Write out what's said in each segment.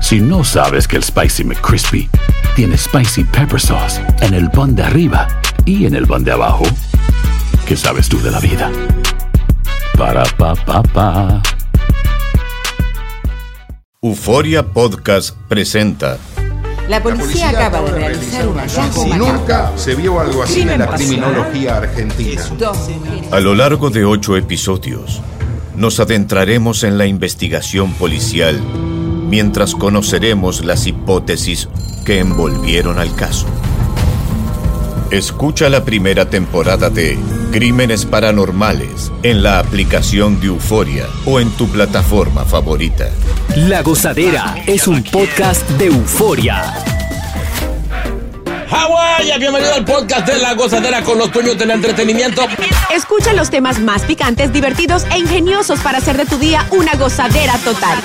Si no sabes que el Spicy McCrispy tiene Spicy Pepper Sauce en el pan de arriba y en el pan de abajo, ¿qué sabes tú de la vida? Para, pa, pa, pa. Euforia Podcast presenta La policía acaba de realizar un hallazgo Nunca se vio algo así en la criminología argentina. A lo largo de ocho episodios, nos adentraremos en la investigación policial mientras conoceremos las hipótesis que envolvieron al caso. Escucha la primera temporada de Crímenes Paranormales en la aplicación de Euforia o en tu plataforma favorita. La Gozadera es un podcast de euforia. Hawái, bienvenido al podcast de La Gozadera con los dueños del entretenimiento. Escucha los temas más picantes, divertidos e ingeniosos para hacer de tu día una gozadera total.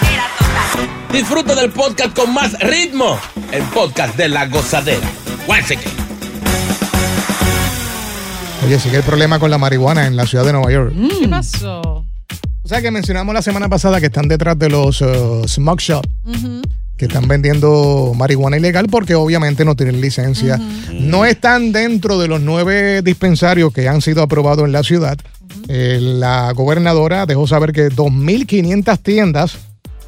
Disfruta del podcast con más ritmo. El podcast de La Gozadera. Oye, sigue el problema con la marihuana en la ciudad de Nueva York. ¿Qué pasó? O sea que mencionamos la semana pasada que están detrás de los uh, smoke shop, que están vendiendo marihuana ilegal porque obviamente no tienen licencia. No están dentro de los nueve dispensarios que han sido aprobados en la ciudad. Eh, la gobernadora dejó saber que 2.500 tiendas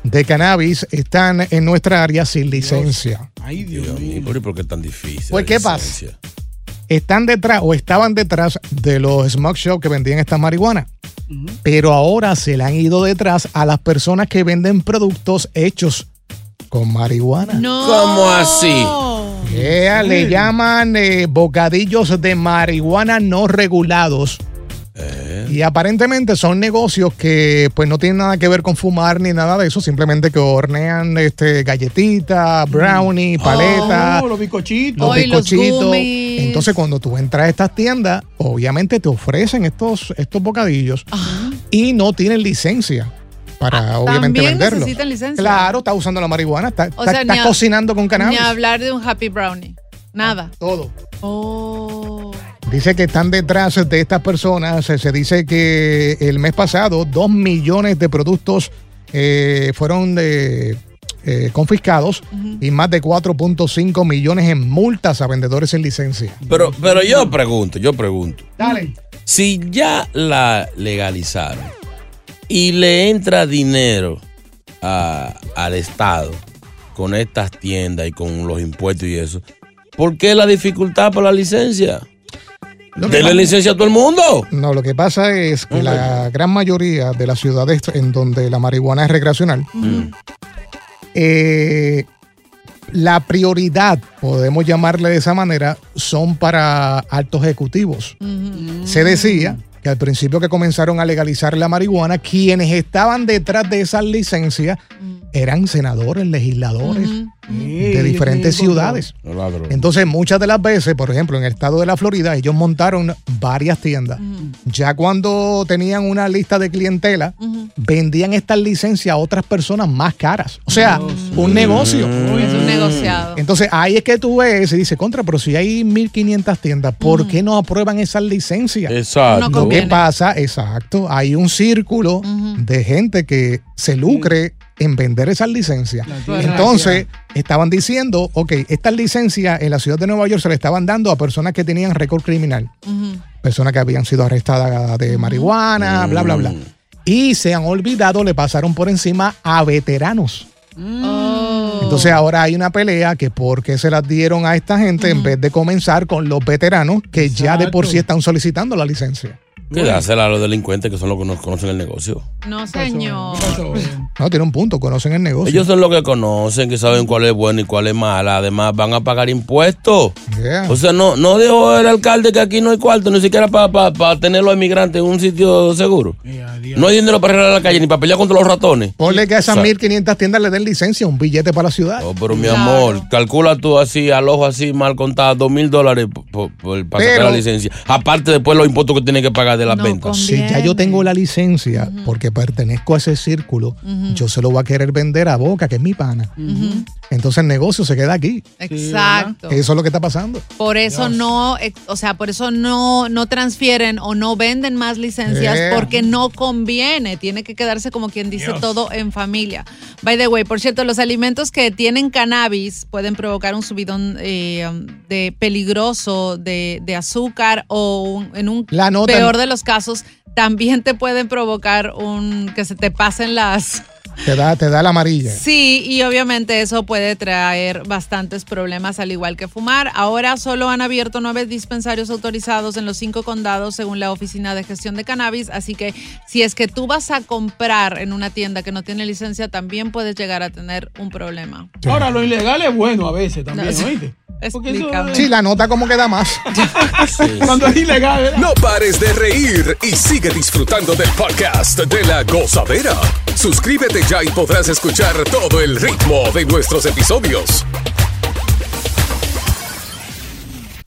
de cannabis están en nuestra área sin licencia. Ay, Dios mío. ¿Por qué es tan difícil? Pues, ¿qué pasa? están detrás o estaban detrás de los smoke shop que vendían esta marihuana. Pero ahora se le han ido detrás a las personas que venden productos hechos con marihuana. No. ¿Cómo así? Yeah, le llaman eh, bocadillos de marihuana no regulados. Y aparentemente son negocios que pues no tienen nada que ver con fumar ni nada de eso, simplemente que hornean este galletitas, brownie, paletas, los bizcochitos. los bizcochitos. Entonces, cuando tú entras a estas tiendas, obviamente te ofrecen estos, estos bocadillos y no tienen licencia para obviamente ¿también venderlo. necesitan licencia? Claro, está usando la marihuana, está, O está- sea, está a- cocinando con cannabis. Ni hablar de un happy brownie. Nada. Todo. Oh. Dice que están detrás de estas personas. Se, dice que el mes pasado dos millones de productos eh, fueron de, eh, confiscados y más de 4.5 millones en multas a vendedores sin licencia. Pero, pero yo pregunto, yo pregunto. Dale. Si ya la legalizaron y le entra dinero a- al Estado con estas tiendas y con los impuestos y eso, ¿por qué la dificultad para la licencia? Pasa- licencia a todo el mundo. No, lo que pasa es que la gran mayoría de las ciudades en donde la marihuana es recreacional, eh, la prioridad, podemos llamarle de esa manera, son para altos ejecutivos. Se decía que al principio que comenzaron a legalizar la marihuana, quienes estaban detrás de esas licencias eran senadores, legisladores de diferentes ciudades. Entonces, muchas de las veces, por ejemplo, en el estado de la Florida, ellos montaron varias tiendas. Ya cuando tenían una lista de clientela, vendían estas licencias a otras personas más caras. O sea, un negocio. Es un negociado. Entonces, ahí es que tú ves y dices, contra, pero si hay 1.500 tiendas, ¿por qué no aprueban esas licencias? Exacto. No Lo que conviene. pasa, exacto, hay un círculo de gente que se lucre en vender esas licencias. Entonces, estaban diciendo, ok, estas licencias en la ciudad de Nueva York se le estaban dando a personas que tenían récord criminal, personas que habían sido arrestadas de marihuana, bla, bla, bla. Y se han olvidado, le pasaron por encima a veteranos. Oh. Entonces ahora hay una pelea que por qué se las dieron a esta gente en vez de comenzar con los veteranos que ya de por sí están solicitando la licencia. Que dásela a los delincuentes que son los que nos conocen el negocio. No, señor. No, tiene un punto, conocen el negocio. Ellos son los que conocen, que saben cuál es bueno y cuál es mala. Además, van a pagar impuestos. Yeah. O sea, no, no dijo el alcalde que aquí no hay cuarto, ni siquiera para tener los inmigrantes en un sitio seguro. No hay dinero para arreglar la calle, ni para pelear contra los ratones. Ponle que a esas O sea, 1.500 tiendas le den licencia, un billete para la ciudad. Oh, pero mi amor, calcula tú así, al ojo así, mal contado, dos mil dólares para sacar la licencia. Aparte, después los impuestos que tiene que pagar de las ventas. Si ya yo tengo la licencia, porque pertenezco a ese círculo, yo se lo voy a querer vender a Boca, que es mi pana. Entonces el negocio se queda aquí. Exacto. Eso es lo que está pasando. Por eso no, o sea, por eso no, no transfieren o no venden más licencias Eh. porque no conviene. Tiene que quedarse como quien dice Dios. todo en familia. By the way, por cierto, los alimentos que tienen cannabis pueden provocar un subidón eh, um, de peligroso de, de azúcar o un- en un La nota- peor de los casos también te pueden provocar un que se te pasen las Te da, te da la amarilla. Sí, y obviamente eso puede traer bastantes problemas, al igual que fumar. Ahora solo han abierto nueve dispensarios autorizados en los cinco condados, según la Oficina de Gestión de Cannabis. Así que si es que tú vas a comprar en una tienda que no tiene licencia, también puedes llegar a tener un problema. Ahora, lo ilegal es bueno a veces también, No. ¿oíste? Eso. Sí, la nota como que da más. Cuando es ilegal, ¿verdad? No pares de reír y sigue disfrutando del podcast de la gozadera. Suscríbete ya y podrás escuchar todo el ritmo de nuestros episodios.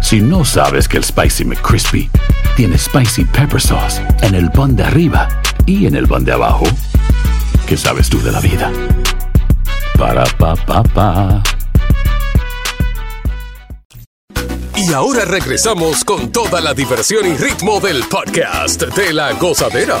Si no sabes que el Spicy McCrispy tiene Spicy Pepper Sauce en el pan de arriba y en el pan de abajo, ¿qué sabes tú de la vida? Para, pa, pa, pa. Y ahora regresamos con toda la diversión y ritmo del podcast de la gozadera.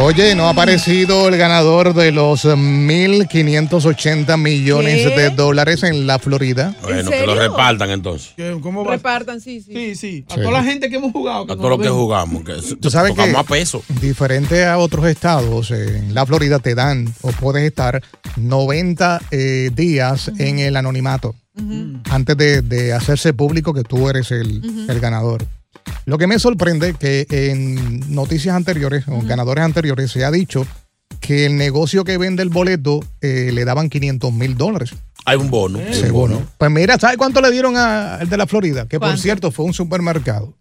Oye, no ha aparecido el ganador de los eh, 1.580 millones ¿Qué? de dólares en la Florida. Bueno, que lo repartan entonces. ¿Qué- ¿Cómo va? Repartan, sí, sí. Sí, sí. A Sí. toda la gente que hemos jugado. A nos todo lo que jugamos. Que Tú sabes que tocamos a peso. diferente a otros estados, en la Florida te dan o puedes estar 90 eh, días en el anonimato antes de, de hacerse público que tú eres el, el ganador. Lo que me sorprende que en noticias anteriores o ganadores anteriores se ha dicho que el negocio que vende el boleto eh, le daban 500 mil dólares. Hay un bono. un Seguro. bono. Pues mira, ¿sabes cuánto le dieron a- al de la Florida? Que por cierto fue un supermercado.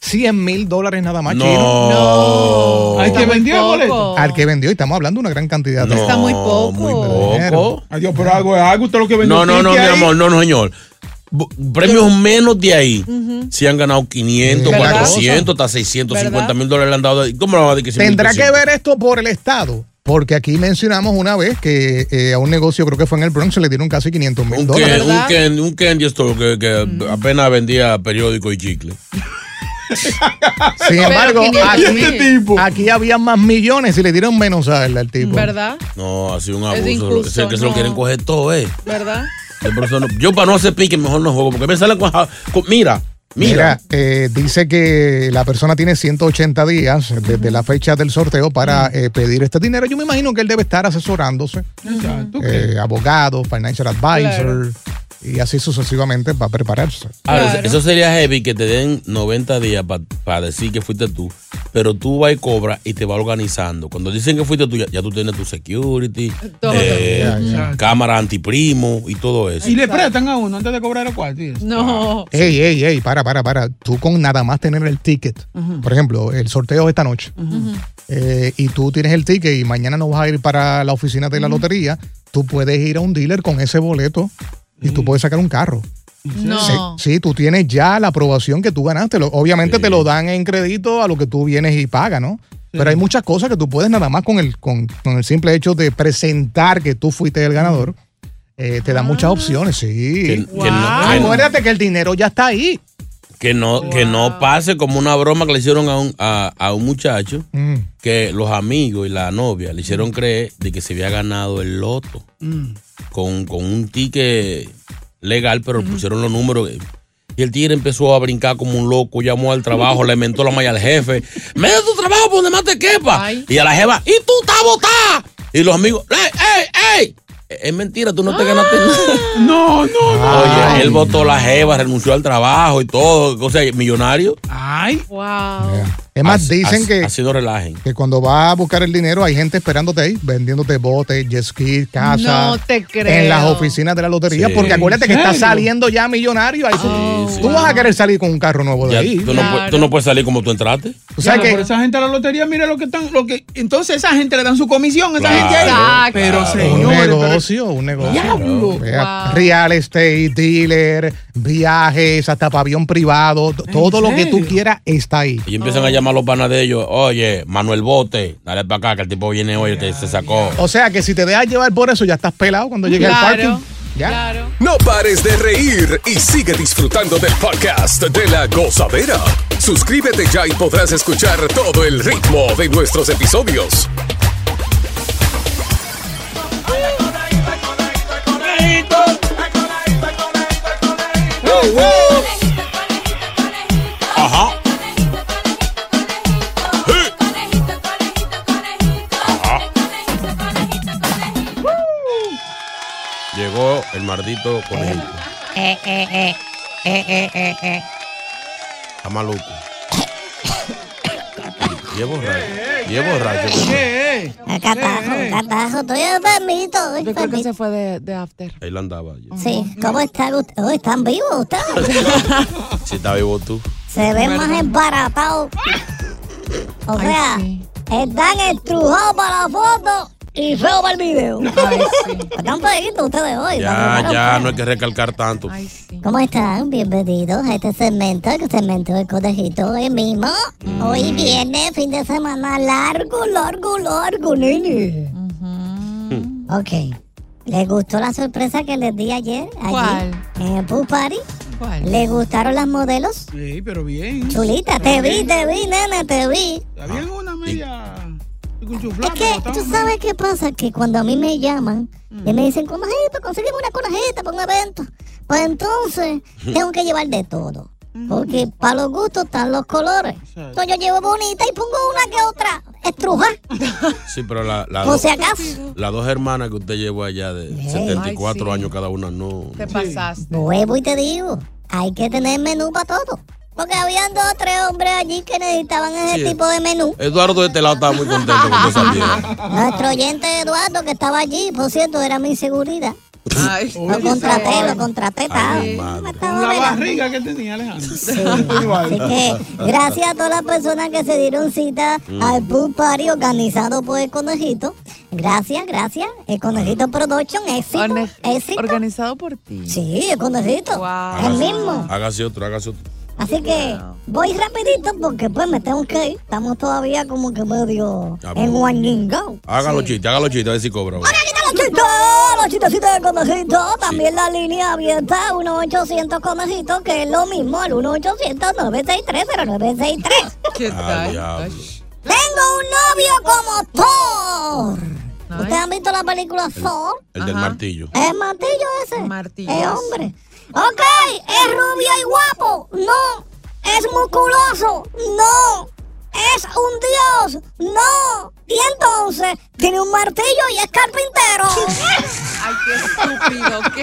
100 mil dólares nada más, chino. No. Hay que vendió el boleto. Al que vendió, y estamos hablando de una gran cantidad. de- No, Está muy poco. Muy poco. Adiós, pero algo es algo. Usted lo que vendió. No, no, no, mi amor, no, no, señor. Premios menos de ahí. Si han ganado 500, ¿Verdad? 400, hasta 650 mil dólares le han dado. ¿Cómo le van a decir que Tendrá que 1500? ver esto por el Estado. Porque aquí mencionamos una vez que eh, a un negocio, creo que fue en el Bronx, le dieron casi 500 mil Un, dólares. Ken, un. Ken, un Candy Store que, que apenas vendía periódico y chicle. Sin embargo, 500 aquí, Este tipo. aquí había más millones y le dieron menos a él al tipo. ¿Verdad? No, ha sido un Es abuso. injusto, Es el que se lo no. quieren coger todo, ¿eh? ¿Verdad? Yo, no- para no hacer pique, mejor no juego. Porque me sale con, con- mira, Mira, mira. eh, dice que la persona tiene 180 días desde la fecha del sorteo para eh, pedir este dinero. Yo me imagino que él debe estar asesorándose. Exacto, eh, abogado, financial advisor y así sucesivamente para prepararse. Ahora, Claro. eso sería heavy que te den 90 días para decir que fuiste tú, pero tú vas y cobras y te vas organizando. Cuando dicen que fuiste tú, ya, ya tú tienes tu security, Todo. eh, Ya, ya. cámara antiprimo y todo eso. Y le prestan a uno antes de cobrar el cuarto. No. Ey, ey, ey, para, para, para. Tú con nada más tener el ticket. Por ejemplo, el sorteo es esta noche. eh, y tú tienes el ticket y mañana no vas a ir para la oficina de la lotería, tú puedes ir a un dealer con ese boleto y tú puedes sacar un carro. No. Sí, sí, tú tienes ya la aprobación que tú ganaste. Obviamente te lo dan en crédito a lo que tú vienes y pagas, ¿no? Pero hay muchas cosas que tú puedes nada más con el, con, con el simple hecho de presentar que tú fuiste el ganador. eh, te da muchas opciones, sí. Que- que no- Wow. que- Acuérdate que el dinero ya está ahí. Que no, que no pase como una broma que le hicieron a un, a, a un muchacho Mm. que los amigos y la novia le hicieron creer de que se había ganado el loto con, con un ticket legal, pero pusieron los números. Y el tigre empezó a brincar como un loco, llamó al trabajo, le mentó la malla al jefe. ¡Mete tu trabajo por donde más te quepa! Y a la jefa, ¡y tú estás botada! Y los amigos, ¡ey, ey, ey! Es mentira, tú no te ganaste nada. No, no, Oye, él votó la jeva, renunció al trabajo y todo. O sea, millonario. Ay. Wow. Es más, As- dicen as- que, Ha sido relajen. que cuando vas a buscar el dinero hay gente esperándote ahí, vendiéndote botes, jet ski, casa. No te creo. En las oficinas de la lotería, Sí. porque acuérdate que ¿En está serio? saliendo ya millonario. Ahí tú- Sí, tú vas a querer salir con un carro nuevo de Ya, ahí. tú, no, tú no puedes salir como tú entraste. O sea Claro, que por esa gente a la lotería, mira lo que están, lo que, entonces esa gente le dan su comisión a esa Claro, gente ahí. Exacto. Pero señores, pero- negocio, un negocio. Diablo. Vea, Wow. Real estate, dealer, viajes, hasta para avión privado, todo lo que tú quieras está ahí. Y empiezan a llamar a los panas de ellos. Oye, Manuel Bote, dale para acá que el tipo viene hoy que se sacó. O sea que si te dejas llevar por eso, ya estás pelado cuando llegues al Claro. parking. Ya. Claro. No pares de reír y sigue disfrutando del podcast de la gozadera. Suscríbete ya y podrás escuchar todo el ritmo de nuestros episodios. Maldito conejito. Eh, eh, eh, eh, eh, eh, eh. Está maluco. Y es borracho. Y es borracho. ¿Qué? Acá abajo. Estoy enfermito, estoy Yo creo que se fue de, de after. Ahí la andaba. yo. Sí, ¿cómo están ustedes? Oh, ¿Están vivos ustedes? Si está vivo tú. Se ven más embaratados. O Ay, sea, sí. están estrujados para la foto y feos para el video. Ay, sí. Están feitos ustedes hoy. Ya, ya, no hay que recalcar tanto. Ay, sí. ¿Cómo están? Bienvenidos a este segmento, el segmento del conejito hoy mismo. Hoy viene fin de semana largo, largo, largo, nene. Ok. ¿Les gustó la sorpresa que les di ayer? allí, ¿Cuál? En el pool party. ¿Cuál? ¿Les gustaron las modelos? Sí, pero bien. Chulita, te vi, te vi, nene, te vi. Está bien. Es que tú sabes qué pasa, que cuando a mí me llaman y me dicen, conejito, conseguimos una conejita para un evento, pues entonces tengo que llevar de todo. Porque para los gustos están los colores. Entonces yo llevo bonita y pongo una que otra estruja. Sí, pero la, dos- si acaso. las dos hermanas que usted llevó allá de 74 Ay, sí. años cada una, no. Te pasaste. Vuelvo y te digo, hay que tener menú para todo. Porque habían dos o tres hombres allí que necesitaban ese Sí. tipo de menú. Eduardo de este lado estaba muy contento con esa. Nuestro oyente Eduardo que estaba allí, por cierto, era mi seguridad. Ay, Lo contraté, lo contraté. estaba- Ay, La velando. barriga que tenía Alejandro. Así que gracias a todas las personas que se dieron cita al pool party organizado por el conejito. Gracias, gracias. El conejito production, éxito, Orne- éxito. Organizado por ti. Sí, el conejito. Wow. El mismo. Hágase otro, hágase otro. Así que voy rapidito porque pues me tengo que ir. Estamos todavía como que medio Ah, en. Guaningao. Hágalo chiste, hágalo chiste, a ver si cobra. ¡Hola, quita los chistes! Los chistecitos de conejito. También la línea abierta 1-800 conejito, que es lo mismo, el 1-800-963-0963. ¿Qué Ah, tal? diablo. Tengo un novio como Thor. ¿Ustedes han visto la película Thor? El del martillo. ¿Es martillo ese? Martillo. Es hombre. Ok, es rubio y guapo. No. Es musculoso. No. Es un dios. No. Y entonces tiene un martillo y es carpintero. Ay, qué estúpido, qué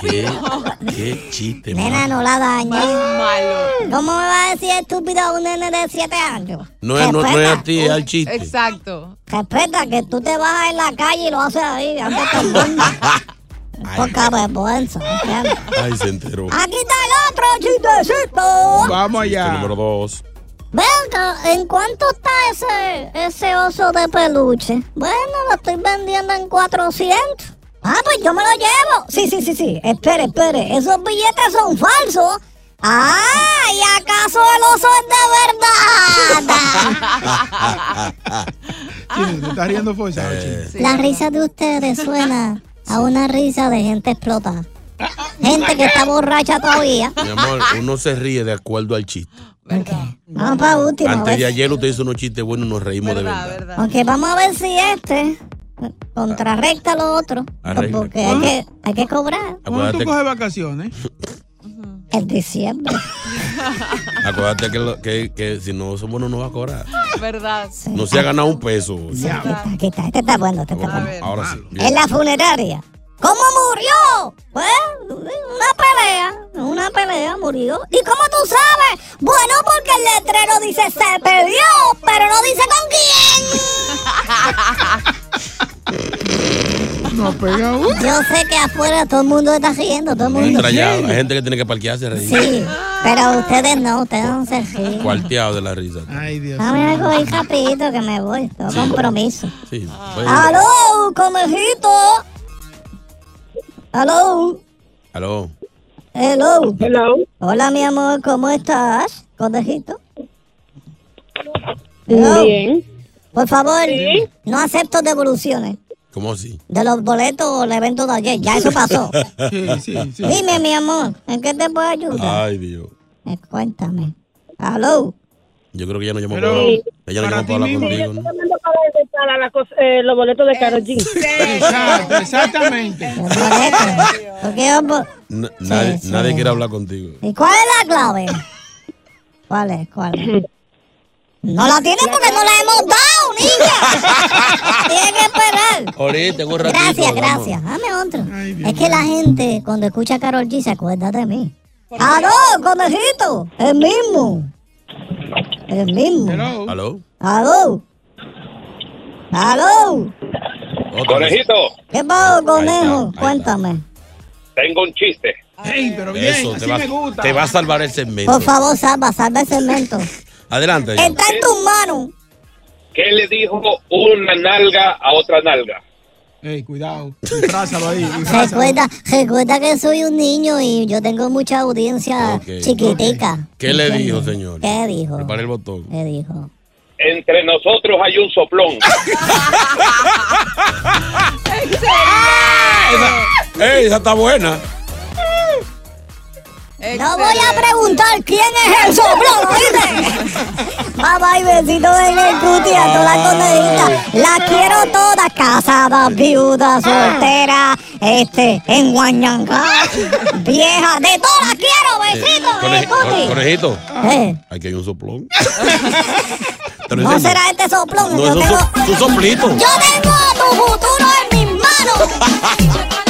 ¿Qué, estúpido. qué chiste, Nena, no la dañes. malo. ¿Cómo me va a decir estúpido a un nene de 7 años? No es, no, no es a ti, es al chiste. Exacto. Respeta que tú te bajas en la calle y lo haces ahí, antes muerdas. Poca vergüenza. ¿entiendes? Ay, se enteró. Aquí está el otro chistecito. Vamos Chiste allá. número dos. Venga, ¿en cuánto está ese, ese oso de peluche? Bueno, lo estoy vendiendo en 400. Ah, pues yo me lo llevo. Sí, sí, sí, sí. Espere, espere. Esos billetes son falsos. Ah, ¿y acaso el oso es de verdad? Chino, te estás riendo forzado, Eh. La risa de ustedes suena a una risa de gente explotada. gente que está borracha todavía. Mi amor, uno se ríe de acuerdo al chiste. Vamos para último. a Antes de ayer usted hizo unos chistes buenos y nos reímos de verdad. Ok, vamos a ver si este contrarrecta lo otro. Arregla. Porque hay que, hay que cobrar. ¿Cuándo tú coges vacaciones? En diciembre. acuérdate que, lo- que, que si no somos no nos va a cobrar. ¿Verdad? No se ha ganado un peso. Aquí está, este está bueno, este está bueno. Ahora sí. bien. En la funeraria. ¿Cómo murió? Pues una pelea, una pelea murió. ¿Y cómo tú sabes? Bueno, porque el letrero dice se perdió, pero no dice con quién. No pega uno. Yo sé que afuera todo el mundo está riendo, todo el mundo. Estrellado. Hay gente que tiene que parquearse a reír. Sí, pero ustedes no, ustedes no se ríen. Cuarteado de la risa. Ay, Dios. Dame algo ahí rapidito que me voy, tengo compromiso. Sí. ¡Aló, conejito! ¿Aló? Aló. Hello. Hello. Hola, mi amor, ¿cómo estás, conejito? Hello. Bien. Por favor, Sí. no acepto devoluciones ¿Cómo así? de los boletos o el evento de ayer. Ya eso pasó. Sí, sí, sí. Dime, mi amor, ¿en qué te puedo ayudar? Ay, Dios. Eh, cuéntame. ¿Aló? Yo creo que ella no llamó Pero, para, ella no para llamó para hablar mismo. contigo, la cosa- eh, los boletos de Karol G. Exacto, exactamente. Porque yo po- Na- nadie, sí. nadie quiere hablar contigo. ¿Y cuál es la clave? ¿Cuál es? ¿Cuál es? No la tiene porque no la hemos dado, niña. Tiene que esperar. Ahorita, un ratito. Gracias, vamos. gracias. Dame otro. Es que la gente, cuando escucha a Carol G, se acuerda de mí. ¡Aló, conejito! El mismo. El mismo. ¿Aló? ¡Aló! ¡Aló! Conejito, ¿Qué pasó, conejo? Cuéntame. tengo un chiste. Ey, pero bien, Eso, así te va, me gusta. te va a salvar el segmento. Por favor, salva, salva el segmento. Adelante. Está en tus manos. ¿Qué le dijo una nalga a otra nalga? Ey, cuidado. Disfrázalo ahí. disfrázalo. Recuerda, recuerda que soy un niño y yo tengo mucha audiencia Ok. chiquitica. ¿Qué le ¿Entiendes? dijo, señor? ¿Qué dijo? Prepare el botón. ¿Qué dijo? Entre nosotros hay un soplón. ¡Ey, esa está buena! No voy a preguntar quién es el soplón, ¿oíste? Mamá y besito en el cuti a todas las conejitas. Las quiero todas, casadas, viudas, solteras, este, en Guañanga, viejas, de todas las quiero, besitos en Coneji- el cuti. conejito. Eh, Aquí hay un soplón. No será este soplón. No, yo, es un, tengo, so- un soplito. yo tengo tu futuro en mis manos.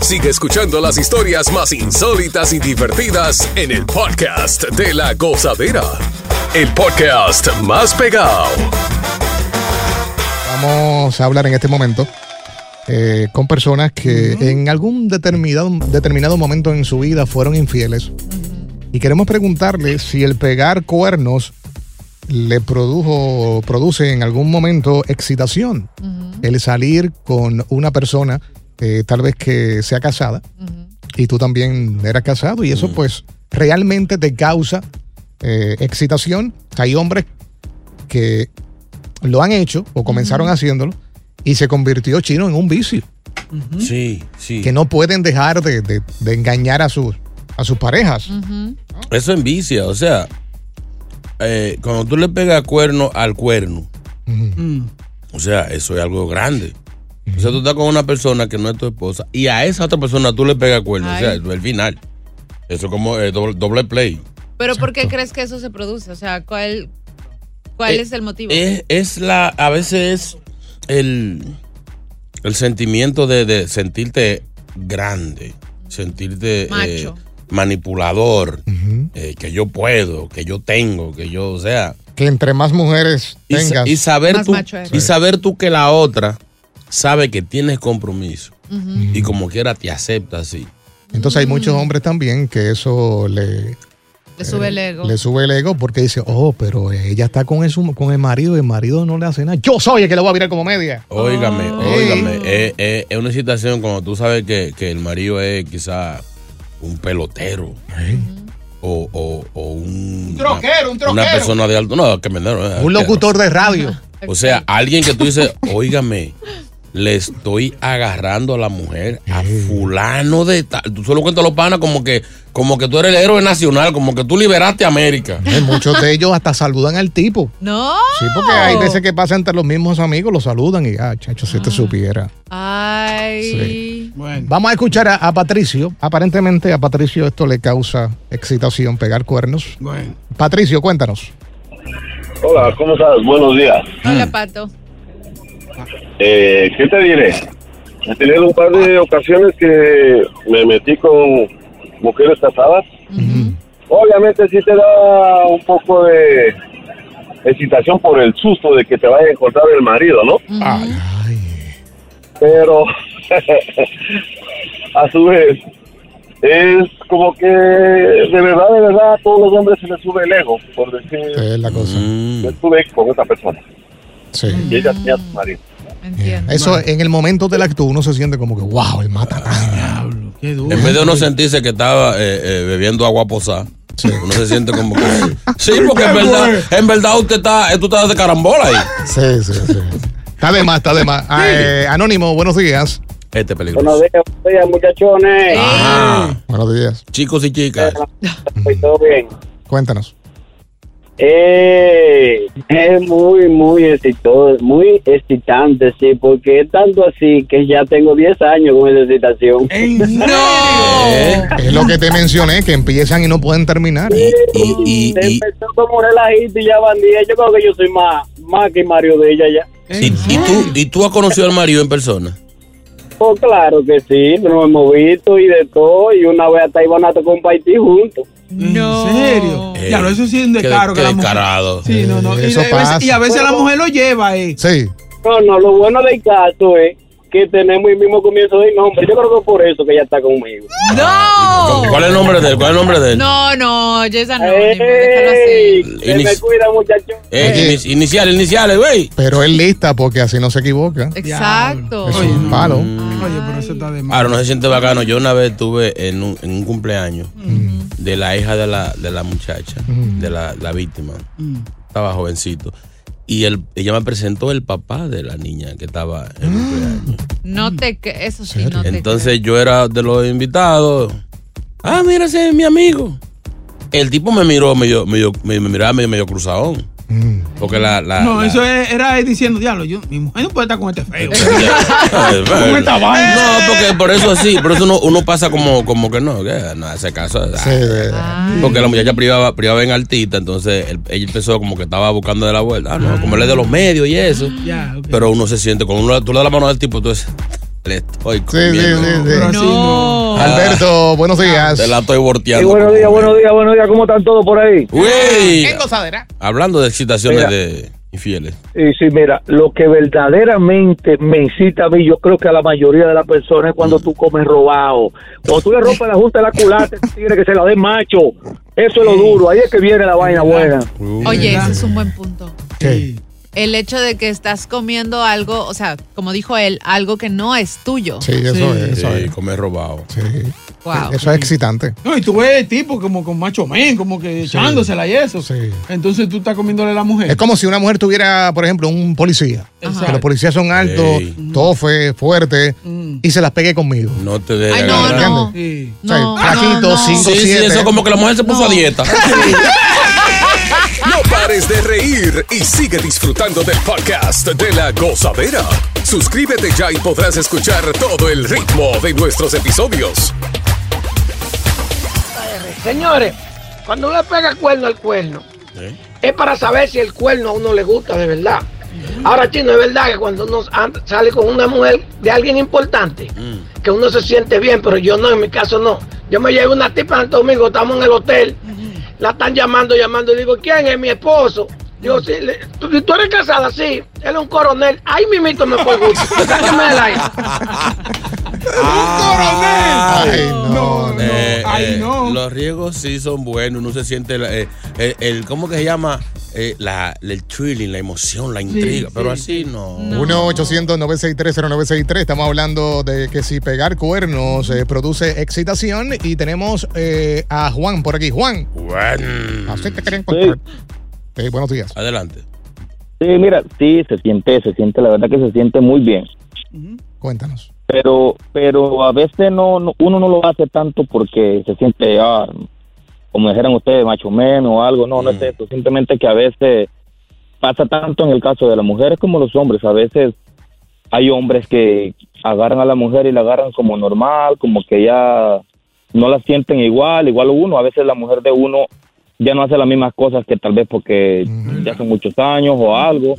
Sigue escuchando las historias más insólitas y divertidas en el podcast de la gozadera. El podcast más pegado. Vamos a hablar en este momento eh, con personas que en algún determinado, determinado momento en su vida fueron infieles. Y queremos preguntarle si el pegar cuernos le produjo, produce en algún momento excitación. El salir con una persona, eh, tal vez que sea casada, y tú también eras casado, y eso pues realmente te causa eh, excitación. Hay hombres que lo han hecho o comenzaron haciéndolo y se convirtió chino en un vicio. Sí, sí. Que no pueden dejar de, de- de engañar a sus, a sus parejas. Eso envicia, o sea, eh, cuando tú le pegas cuerno al cuerno, o sea, eso es algo grande. O sea, tú estás con una persona que no es tu esposa y a esa otra persona tú le pegas cuerno, o sea, el final. Eso es como eh, doble, doble play. Pero ¿por qué crees que eso se produce? O sea, ¿cuál, cuál Eh, es el motivo? Es, es la, a veces es el, el sentimiento de, de sentirte grande, sentirte eh, Macho. manipulador, eh, que yo puedo, que yo tengo, que yo, o sea, Que entre más mujeres y, sa- tengas. y saber Más tú, y saber tú que la otra sabe que tienes compromiso y como quiera te acepta así. Entonces hay muchos hombres también que eso le, Le sube el ego. le sube el ego porque dice, oh, pero ella está con el, con el marido y el marido no le hace nada. Yo soy el que le voy a virar como media. Óigame, Oh. óigame, es, es- es una situación cuando tú sabes que, que el marido es quizá un pelotero o, o- o un, Un troquero, un una troquero. persona de alto, no, que me Un locutor de radio. O sea, alguien que tú dices, óigame, le estoy agarrando a la mujer, a fulano de tal. Tú solo cuentas los panas como que, como que tú eres el héroe nacional, como que tú liberaste a América. Muchos de ellos hasta saludan al tipo. No. Sí, porque hay veces que pasa entre los mismos amigos, lo saludan y, ah, chacho, si te supiera. Ay. Vamos a escuchar a, a Patricio. Aparentemente a Patricio esto le causa excitación, pegar cuernos. Patricio, cuéntanos. Hola, ¿cómo estás? Buenos días. Hola, Pato. Eh, ¿Qué te diré? He tenido un par de ocasiones que me metí con mujeres casadas. Obviamente sí te da un poco de excitación por el susto de que te vaya a encontrar el marido, ¿no? Pero a su vez es como que de verdad, de verdad a todos los hombres se les sube el ego por decir, Es la cosa. yo estuve con esta persona Sí. y ella tenía a su marido. Eso en el momento del acto uno se siente como que, wow, el mata. En vez de uno sentirse que estaba eh, eh, bebiendo agua posada, uno se siente como que. Sí, porque en verdad, en verdad usted está, eh, tú estás de carambola ahí. Sí, sí, sí. Está de más, está de más. Ah, eh, Anónimo, buenos días. Este peligroso. Buenos días, buenos días, muchachones. Ajá. Buenos días. Chicos y chicas. Pues, todo bien. Cuéntanos. Eh, es muy, muy muy excitante, sí, porque es tanto así que ya tengo 10 años con esa excitación. Es lo que te mencioné, que empiezan y no pueden terminar. Y, Empezó como relajito y ya bandía. Yo creo que yo soy más, más que Mario de ella ya. Y, y tú, ¿Y tú has conocido al marido en persona? Oh, claro que sí, nos hemos visto y de todo, y una vez hasta iban a tocar un paití juntos. No. ¿En serio? Eh, Claro, eso sí es un qué- descaro. qué que la mujer- descarado. Sí, no, no. Y, Eso a veces, pasa. y a veces la mujer lo lleva, eh. Sí. No, no, lo bueno del caso es que tenemos el mismo comienzo de nombre. Yo creo que por eso que ella está conmigo. ¡No! ¿Cuál es el nombre de él? ¿Cuál es el nombre de él? No, no, Jessa no. ¡Ey! déjalo así. Me Inici- cuida, muchachos. Eh, inici- iniciales, iniciales, güey. Pero él lista porque así no se equivoca. Exacto. Es un palo. Oye, pero eso está de más. Ahora no se siente bacano. Yo una vez estuve en un, en un cumpleaños de la hija de la, de la muchacha, de la, la víctima. Estaba jovencito. Y él, ella me presentó el papá de la niña que estaba en el cumpleaños. No te que eso sí no te Entonces yo era de los invitados. Ah, mira, ese es mi amigo. El tipo me miró medio, medio, me, me miraba medio, medio cruzadón. Porque la, la, No, la- eso es- era él diciendo, diablo, yo, mi mujer no puede estar con este feo. ¿Cómo esta vaina? No, porque por eso sí, por eso uno, uno pasa como, como que no, que no hace caso. ah. Porque la muchacha privaba, privaba en altita, entonces él- ella empezó como que estaba buscando de la vuelta. Ah, no, como él es de los medios y eso. Ya, ok. Pero uno se siente, cuando uno, tú le das la mano al tipo, tú dices, le estoy Sí, sí, sí, sí. No. Alberto, buenos días. Te la estoy Sí, volteando. buenos días, buenos días, buenos días. ¿Cómo están todos por ahí? Uy, En gozadera. hablando de excitaciones Mira. de infieles. Sí, sí, mira, lo que verdaderamente me incita a mí, yo creo que a la mayoría de las personas es cuando tú comes robado. Cuando tú le rompes la junta de la culata, tigre que se la dé macho. Eso es lo duro, ahí es que viene la vaina buena. Oye, ese es un buen punto. ¿Qué? El hecho de que estás comiendo algo, o sea, como dijo él, algo que no es tuyo. Sí, eso es. Eso Sí, es. comer robado. Sí. Wow. Eso es excitante. No, y tú ves el tipo como con macho men, como que echándosela y eso. Sí. Entonces tú estás comiéndole a la mujer. Es como si una mujer tuviera, por ejemplo, un policía. Exacto. Que los policías son altos, Ey. tofe, fuerte, Mm. y se las pegue conmigo. No te dejes Ay, no, no. Sí. O sea, No, no, no. 5, Sí, sí, 7. eso como que la mujer se puso a dieta. Pares de reír y sigue disfrutando del podcast de la gozadera. Suscríbete ya y podrás escuchar todo el ritmo de nuestros episodios. Señores, cuando uno le pega cuerno al cuerno, ¿Eh? es para saber si el cuerno a uno le gusta de verdad. Ahora, chino, es verdad que cuando uno sale con una mujer de alguien importante, que uno se siente bien, pero yo no, en mi caso no. Yo me llevo una tipa en Santo Domingo, estamos en el hotel, la están llamando, llamando, y digo, ¿quién es mi esposo? Digo, sí, le- ¿tú, tú eres casada? Sí, él es un coronel. Ahí mismito me fue gusto. Sácame del aire. Ay, no, no. Eh, Ay, eh, no. Los riegos sí son buenos, uno se siente la- eh, eh, el, ¿cómo que se llama? Eh, la, el thrilling, la emoción, la intriga, sí, pero así no. 1-800-963-0963. Estamos hablando de que si pegar cuernos eh, produce excitación. Y tenemos eh, a Juan por aquí. Juan. Juan. Así te quería encontrar. Eh, buenos días. Adelante. Sí, mira, sí, se siente, se siente, la verdad que se siente muy bien. Cuéntanos. Pero, pero a veces no, no- uno no lo hace tanto porque se siente, ah, como dijeran ustedes, macho menos o algo. No, no es eso. Simplemente que a veces pasa tanto en el caso de las mujeres como los hombres. A veces hay hombres que agarran a la mujer y la agarran como normal, como que ya no la sienten igual, igual uno. A veces la mujer de uno ya no hace las mismas cosas que tal vez porque ya hace muchos años o algo.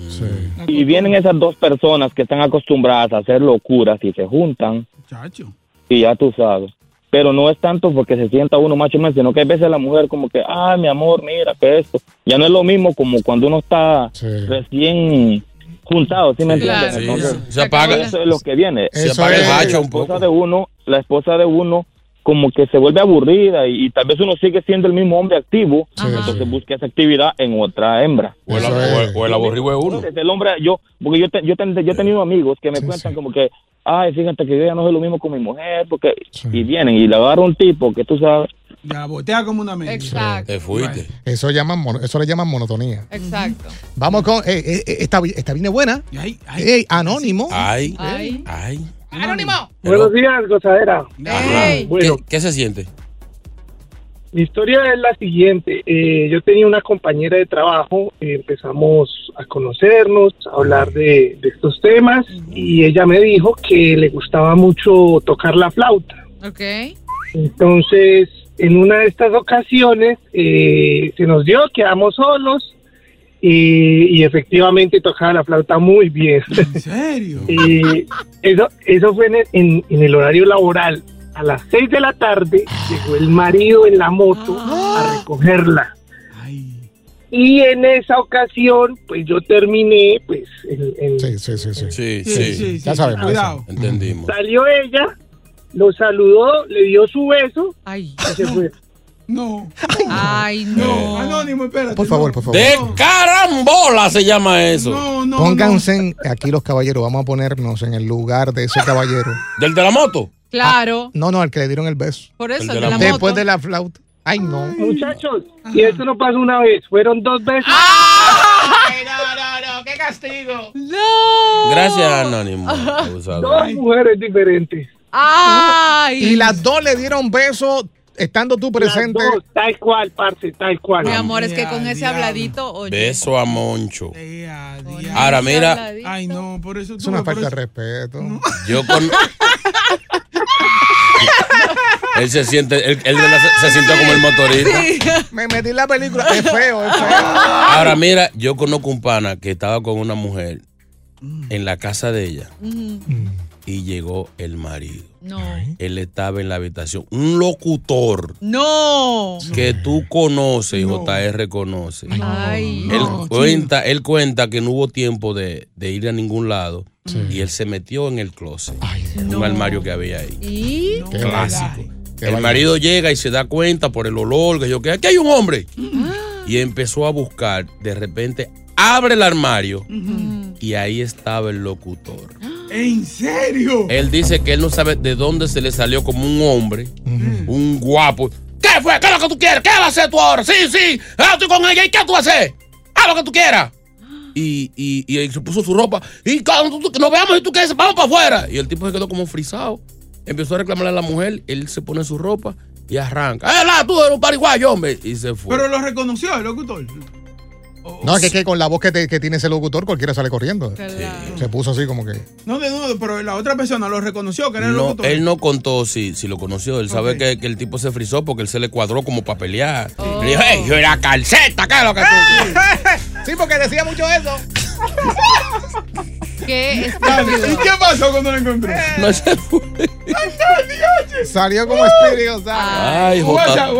Y vienen esas dos personas que están acostumbradas a hacer locuras y se juntan Chacho. y ya tú sabes. Pero no es tanto porque se sienta uno macho menos, sino que hay veces la mujer como que, ay, mi amor, mira que esto. Ya no es lo mismo como cuando uno está recién juntado, ¿sí me entiendes? Entonces, se apaga. Eso es lo que viene. Se apaga el hacha la un poco. esposa de uno, la esposa de uno como que se vuelve aburrida y, y tal vez uno sigue siendo el mismo hombre activo, entonces busca esa actividad en otra hembra. O el, o el- o el aburrido es uno. Entonces, el hombre, yo, porque yo, te- yo, te- yo he tenido amigos que me cuentan como que, ay, fíjate que yo ya no soy lo mismo con mi mujer, porque, y vienen y le agarra un tipo que tú sabes. Ya botea como una media. Exacto. Te fuiste. Eso, llaman, mono- eso le llaman monotonía. Exacto. Vamos con. eh, eh, eh, esta, esta viene buena. Ey, anónimo. Ay, Ay. ay. Anónimo. Buenos días, gozadera. Bueno, ¿Qué, qué se siente? Mi historia es la siguiente. Eh, yo tenía una compañera de trabajo, eh, empezamos a conocernos, a hablar de, de estos temas y ella me dijo que le gustaba mucho tocar la flauta. Ok. Entonces, en una de estas ocasiones eh, se nos dio, quedamos solos y, y efectivamente tocaba la flauta muy bien. ¿En serio? Y eso, eso fue en el, en- en el horario laboral. A las seis de la tarde llegó el marido en la moto a recogerla. Y en esa ocasión, pues yo terminé, pues, en, en- Sí, sí, sí. sí. Sí, Sí, sí. sí, Ya sabemos, Cuidado. Entendimos. salió ella, lo saludó, le dio su beso Ay. y se fue. No. Ay, No. no. Anónimo, espérate. Por favor, no. por favor. De carambola se llama eso. No, no. Pónganse aquí los caballeros, vamos a ponernos en el lugar de ese caballero. ¿Del de la moto? Claro. No, no, al que le dieron el beso. Por eso, El de de la, la moto. Después de la flauta. Ay, no. Muchachos, y eso no pasó una vez, fueron dos veces. Ay, no, no, no. Qué castigo. No. Gracias, Anónimo. abusador. Dos mujeres diferentes. Ay. Y las dos le dieron beso estando tú presente. Dos, tal cual, parce, tal cual. Mi amor, es que con ese diablo. habladito, oye. Beso a Moncho. Ahora, mira. habladito. Ay, no, por eso Es tú una por falta de respeto. Yo con. él se siente, él, se sintió como el motorista. Me metí en la película. Es feo, es feo. Ahora mira, yo conozco un pana que estaba con una mujer en la casa de ella y llegó el marido. No. Él estaba en la habitación. Un locutor No. que tú conoces, JR conoce. Ay. Él, No, cuenta, él cuenta que no hubo tiempo de, de ir a ningún lado y él se metió en el closet, en un armario que había ahí. Clásico. Qué El marido llega y se da cuenta por el olor que yo que aquí hay un hombre. Y empezó a buscar. De repente abre el armario y ahí estaba el locutor. ¿En serio? Él dice que él no sabe de dónde se le salió como un hombre, un guapo. ¿Qué fue? ¿Qué es lo que tú quieres? ¿Qué vas a hacer tú ahora? Sí, sí, ah, estoy con ella. ¿Y qué tú vas a hacer? Haz lo que tú quieras. Y, y, y él se puso su ropa. Y cuando tú- nos veamos y tú quieres, vamos para afuera. Y el tipo se quedó como frisado. Empezó a reclamarle a la mujer. Él se pone su ropa y arranca. ¡Eh, la, tú eres un pariguayo, hombre! Y se fue. Pero lo reconoció el locutor. No, es que, que con la voz que, te- que tiene ese locutor, cualquiera sale corriendo. Se puso así como que. No, de nuevo, pero la otra persona lo reconoció que era el No, locutor. él no contó si, si lo conoció. Él sabe que, que el tipo se frizó porque él se le cuadró como para pelear. Le dijo, hey, yo era calceta, ¿qué es lo que tú Sí, porque decía mucho eso. ¿Qué ¿Y qué pasó cuando lo encontré? No se fue. Salió como Espíritu González. Ay, J-.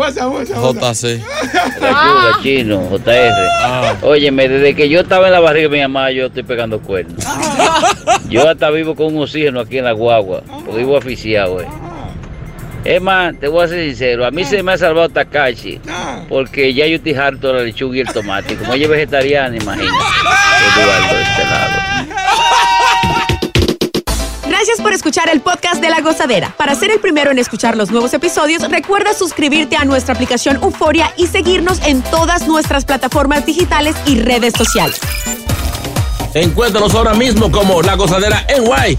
JC. Ayuda, chino, JR. Óyeme, desde que yo estaba en la barriga de mi mamá, yo estoy pegando cuernos. Yo hasta vivo con un oxígeno aquí en la guagua, porque vivo aficiado, eh. Más, te voy a ser sincero, a mí se me ha salvado Takashi, porque ya yo estoy harto de la lechuga y el tomate. Como ella es vegetariana, imagínate. Eduardo, de este lado. Gracias por escuchar el podcast de La Gozadera. Para ser el primero en escuchar los nuevos episodios, recuerda suscribirte a nuestra aplicación Euforia y seguirnos en todas nuestras plataformas digitales y redes sociales. Encuéntranos ahora mismo como La Gozadera en Guay.